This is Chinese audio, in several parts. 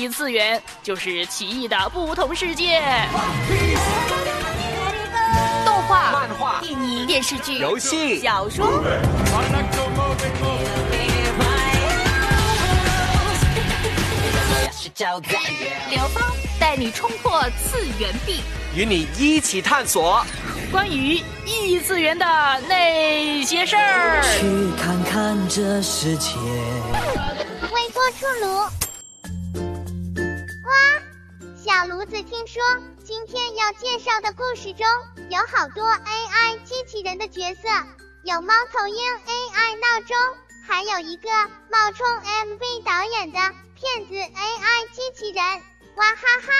异次元，就是奇异的不同世界。动画、漫画、电影、电视剧、游戏、小说，刘芳带你冲破次元壁，与你一起探索。关于异次元的那些事儿。去看看这世界。微波出炉。小炉子听说今天要介绍的故事中有好多 AI 机器人的角色，有猫头鹰 AI 闹钟，还有一个冒充 MV 导演的骗子 AI 机器人。哇哈哈，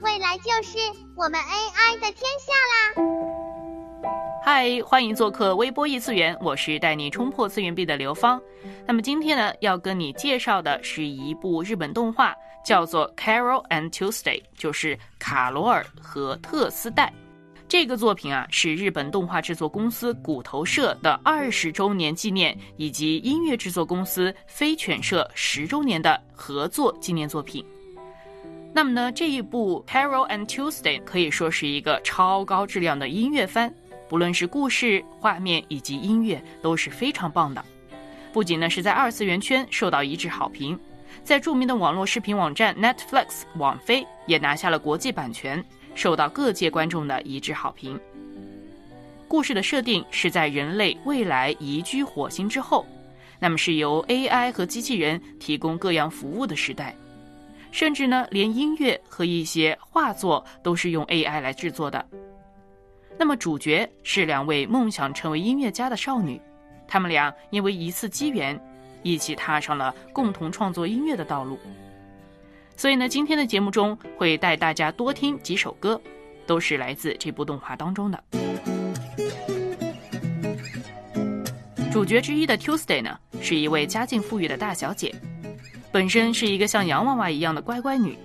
未来就是我们 AI 的天下啦！嗨，欢迎做客微波异次元，我是带你冲破次元壁的刘芳。那么今天呢，要跟你介绍的是一部日本动画，叫做《Carol and Tuesday》，就是卡罗尔和特斯代。这个作品啊，是日本动画制作公司骨头社的二十周年纪念，以及音乐制作公司飞犬社十周年的合作纪念作品。那么呢，这一部《Carol and Tuesday》可以说是一个超高质量的音乐番。不论是故事、画面以及音乐都是非常棒的，不仅呢是在二次元圈受到一致好评，在著名的网络视频网站 Netflix 网飞也拿下了国际版权，受到各界观众的一致好评。故事的设定是在人类未来移居火星之后，那么是由 AI 和机器人提供各样服务的时代，甚至呢连音乐和一些画作都是用 AI 来制作的。那么主角是两位梦想成为音乐家的少女，她们俩因为一次机缘，一起踏上了共同创作音乐的道路。所以呢，今天的节目中会带大家多听几首歌，都是来自这部动画当中的。主角之一的 Tuesday 呢，是一位家境富裕的大小姐，本身是一个像洋娃娃一样的乖乖女，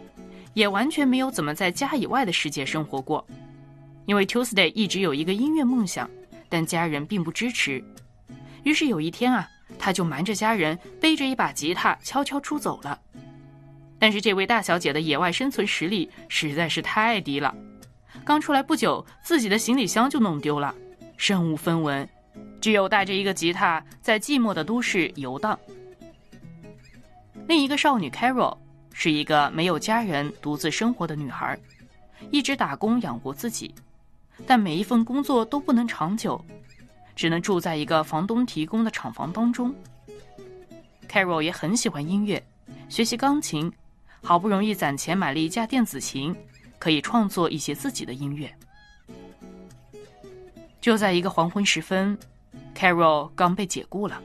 也完全没有怎么在家以外的世界生活过。因为 Tuesday 一直有一个音乐梦想，但家人并不支持。于是有一天啊，他就瞒着家人，背着一把吉他悄悄出走了。但是这位大小姐的野外生存实力实在是太低了，刚出来不久，自己的行李箱就弄丢了，身无分文，只有带着一个吉他在寂寞的都市游荡。另一个少女 Carol 是一个没有家人、独自生活的女孩，一直打工养活自己。但每一份工作都不能长久，只能住在一个房东提供的厂房当中。Carol 也很喜欢音乐，学习钢琴，好不容易攒钱买了一架电子琴，可以创作一些自己的音乐。就在一个黄昏时分，Carol 刚被解雇了，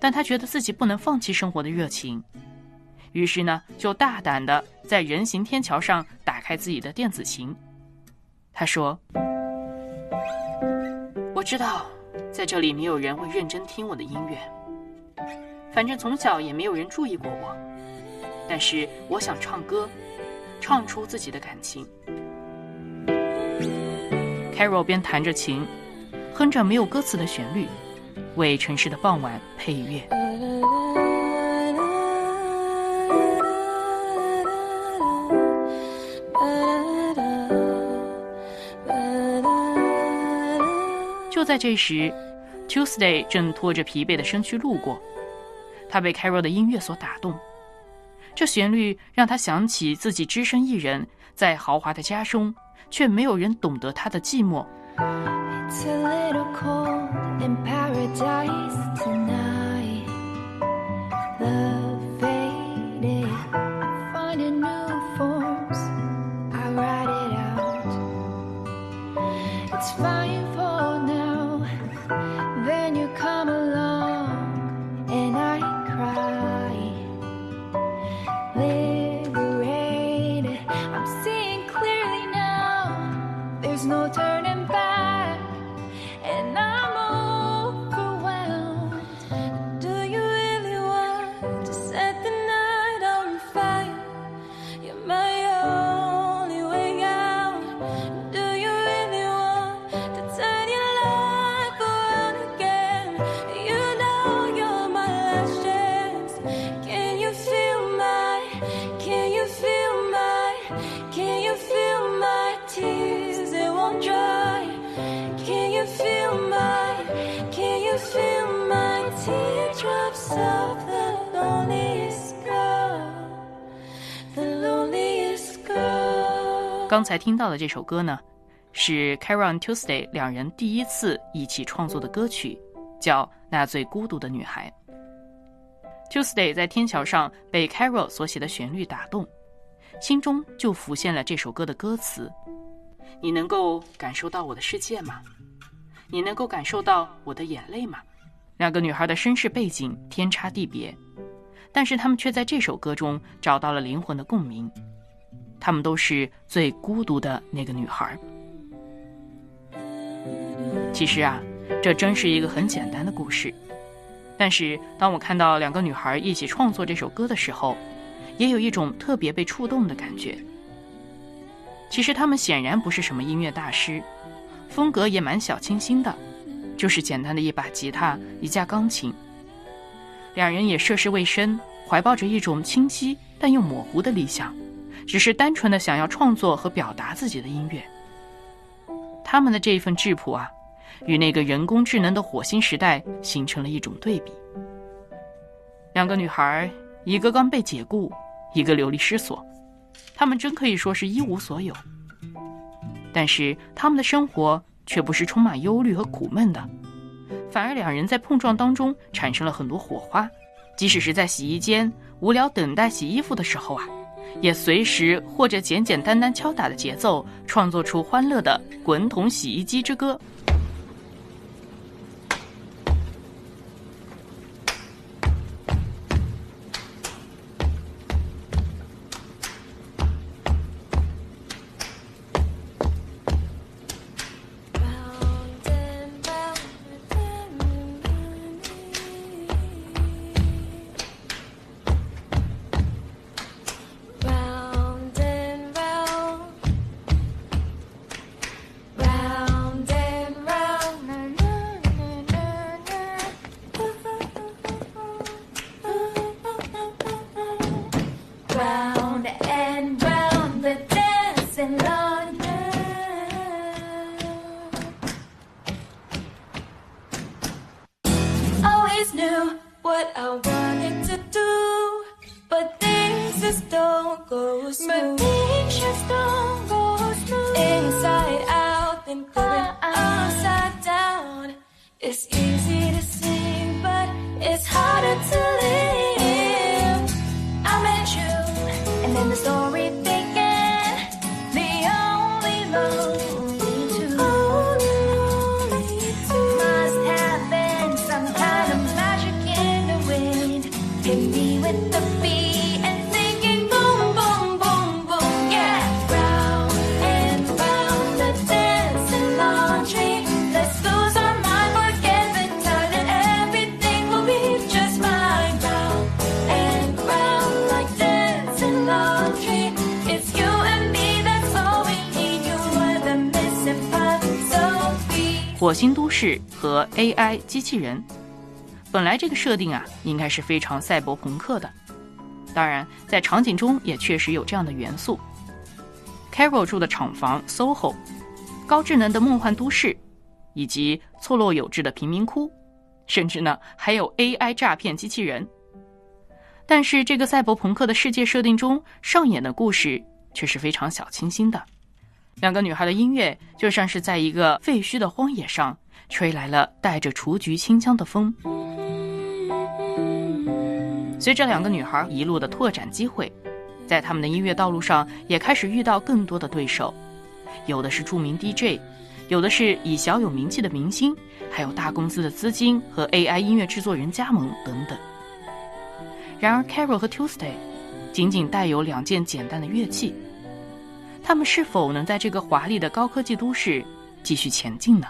但他觉得自己不能放弃生活的热情，于是呢，就大胆的在人行天桥上打开自己的电子琴。他说：“我知道，在这里没有人会认真听我的音乐。反正从小也没有人注意过我。但是我想唱歌，唱出自己的感情。”Carol 边弹着琴，哼着没有歌词的旋律，为城市的傍晚配乐。在这时，Tuesday 正拖着疲惫的身躯路过，他被 Carol 的音乐所打动，这旋律让他想起自己只身一人在豪华的家中，却没有人懂得他的寂寞。刚才听到的这首歌呢，是 Carol on Tuesday 两人第一次一起创作的歌曲，叫《那最孤独的女孩》。Tuesday 在天桥上被 Carol 所写的旋律打动，心中就浮现了这首歌的歌词：“你能够感受到我的世界吗？你能够感受到我的眼泪吗？”两个女孩的身世背景天差地别，但是她们却在这首歌中找到了灵魂的共鸣。她们都是最孤独的那个女孩。其实啊，这真是一个很简单的故事。但是，当我看到两个女孩一起创作这首歌的时候，也有一种特别被触动的感觉。其实，她们显然不是什么音乐大师，风格也蛮小清新的，就是简单的一把吉他、一架钢琴。两人也涉世未深，怀抱着一种清晰但又模糊的理想，只是单纯的想要创作和表达自己的音乐。他们的这一份质朴啊。与那个人工智能的火星时代形成了一种对比。两个女孩，一个刚被解雇，一个流离失所，她们真可以说是一无所有。但是她们的生活却不是充满忧虑和苦闷的，反而两人在碰撞当中产生了很多火花。即使是在洗衣间无聊等待洗衣服的时候啊，也随时或者简简单单敲打的节奏，创作出欢乐的滚筒洗衣机之歌。knew what I wanted to do, but things just don't go smooth. things just don't go smooth. Inside out, then going uh-uh. upside down. It's easy to sing, but it's harder to. 火星都市和 AI 机器人，本来这个设定啊，应该是非常赛博朋克的。当然，在场景中也确实有这样的元素：Carol 住的厂房 SOHO，高智能的梦幻都市，以及错落有致的贫民窟，甚至呢还有 AI 诈骗机器人。但是，这个赛博朋克的世界设定中上演的故事却是非常小清新的。两个女孩的音乐就像是在一个废墟的荒野上，吹来了带着雏菊清香的风。随着两个女孩一路的拓展机会，在他们的音乐道路上也开始遇到更多的对手，有的是著名 DJ，有的是以小有名气的明星，还有大公司的资金和 AI 音乐制作人加盟等等。然而，Carol 和 Tuesday 仅仅带有两件简单的乐器。他们是否能在这个华丽的高科技都市继续前进呢？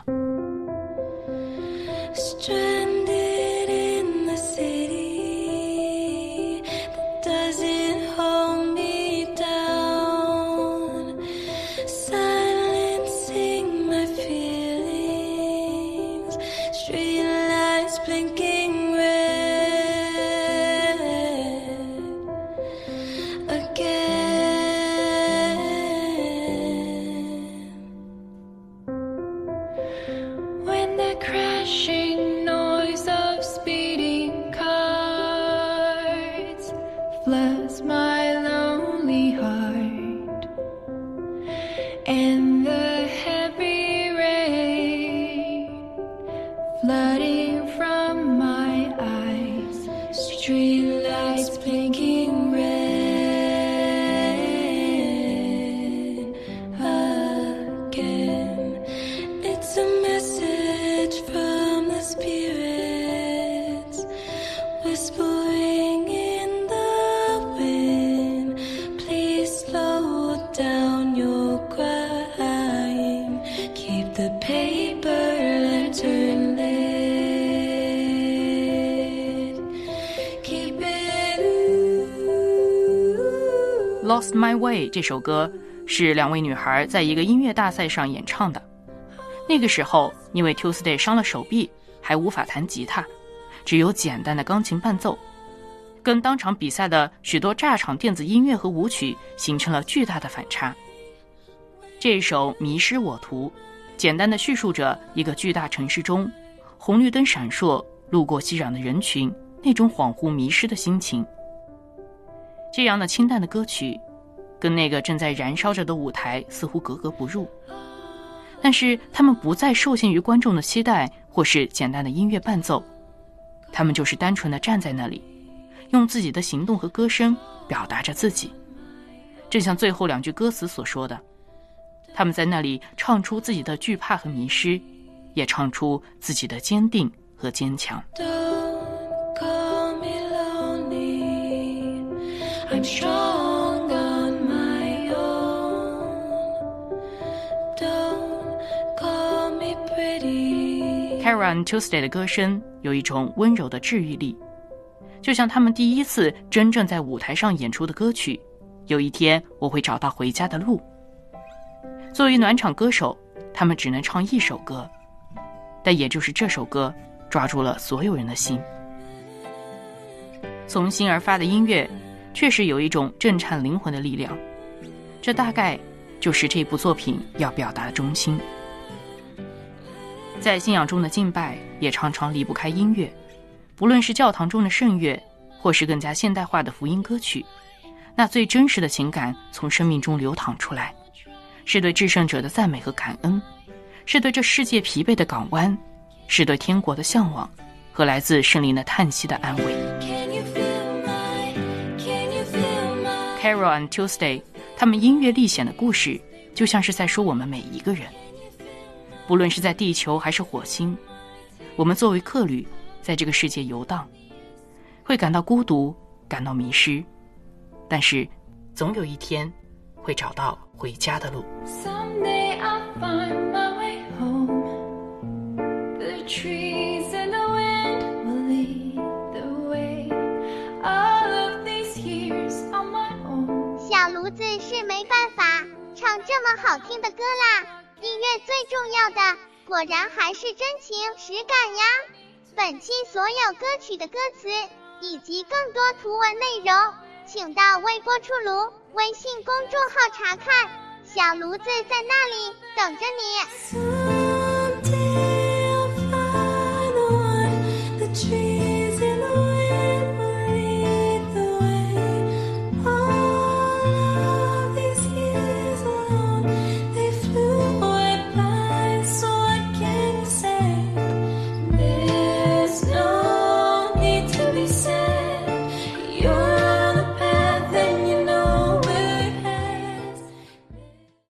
Lost My Way》这首歌是两位女孩在一个音乐大赛上演唱的。那个时候，因为 Tuesday 伤了手臂，还无法弹吉他，只有简单的钢琴伴奏，跟当场比赛的许多炸场电子音乐和舞曲形成了巨大的反差。这首《迷失我途》，简单的叙述着一个巨大城市中，红绿灯闪烁，路过熙攘的人群，那种恍惚迷失的心情。这样的清淡的歌曲，跟那个正在燃烧着的舞台似乎格格不入。但是他们不再受限于观众的期待，或是简单的音乐伴奏，他们就是单纯的站在那里，用自己的行动和歌声表达着自己。正像最后两句歌词所说的，他们在那里唱出自己的惧怕和迷失，也唱出自己的坚定和坚强。Caron Tuesday 的歌声有一种温柔的治愈力，就像他们第一次真正在舞台上演出的歌曲《有一天我会找到回家的路》。作为暖场歌手，他们只能唱一首歌，但也就是这首歌抓住了所有人的心。从心而发的音乐，确实有一种震颤灵魂的力量，这大概就是这部作品要表达的中心。在信仰中的敬拜也常常离不开音乐，不论是教堂中的圣乐，或是更加现代化的福音歌曲，那最真实的情感从生命中流淌出来，是对至圣者的赞美和感恩，是对这世界疲惫的港湾，是对天国的向往和来自圣灵的叹息的安慰。Carol and Tuesday，他们音乐历险的故事，就像是在说我们每一个人，不论是在地球还是火星，我们作为客旅，在这个世界游荡，会感到孤独，感到迷失，但是总有一天会找到回家的路。Someday I'll find my way home. The tree. 这么好听的歌啦。音乐最重要的，果然还是真情实感呀。本期所有歌曲的歌词以及更多图文内容，请到微波出炉微信公众号查看。小炉子在那里等着你。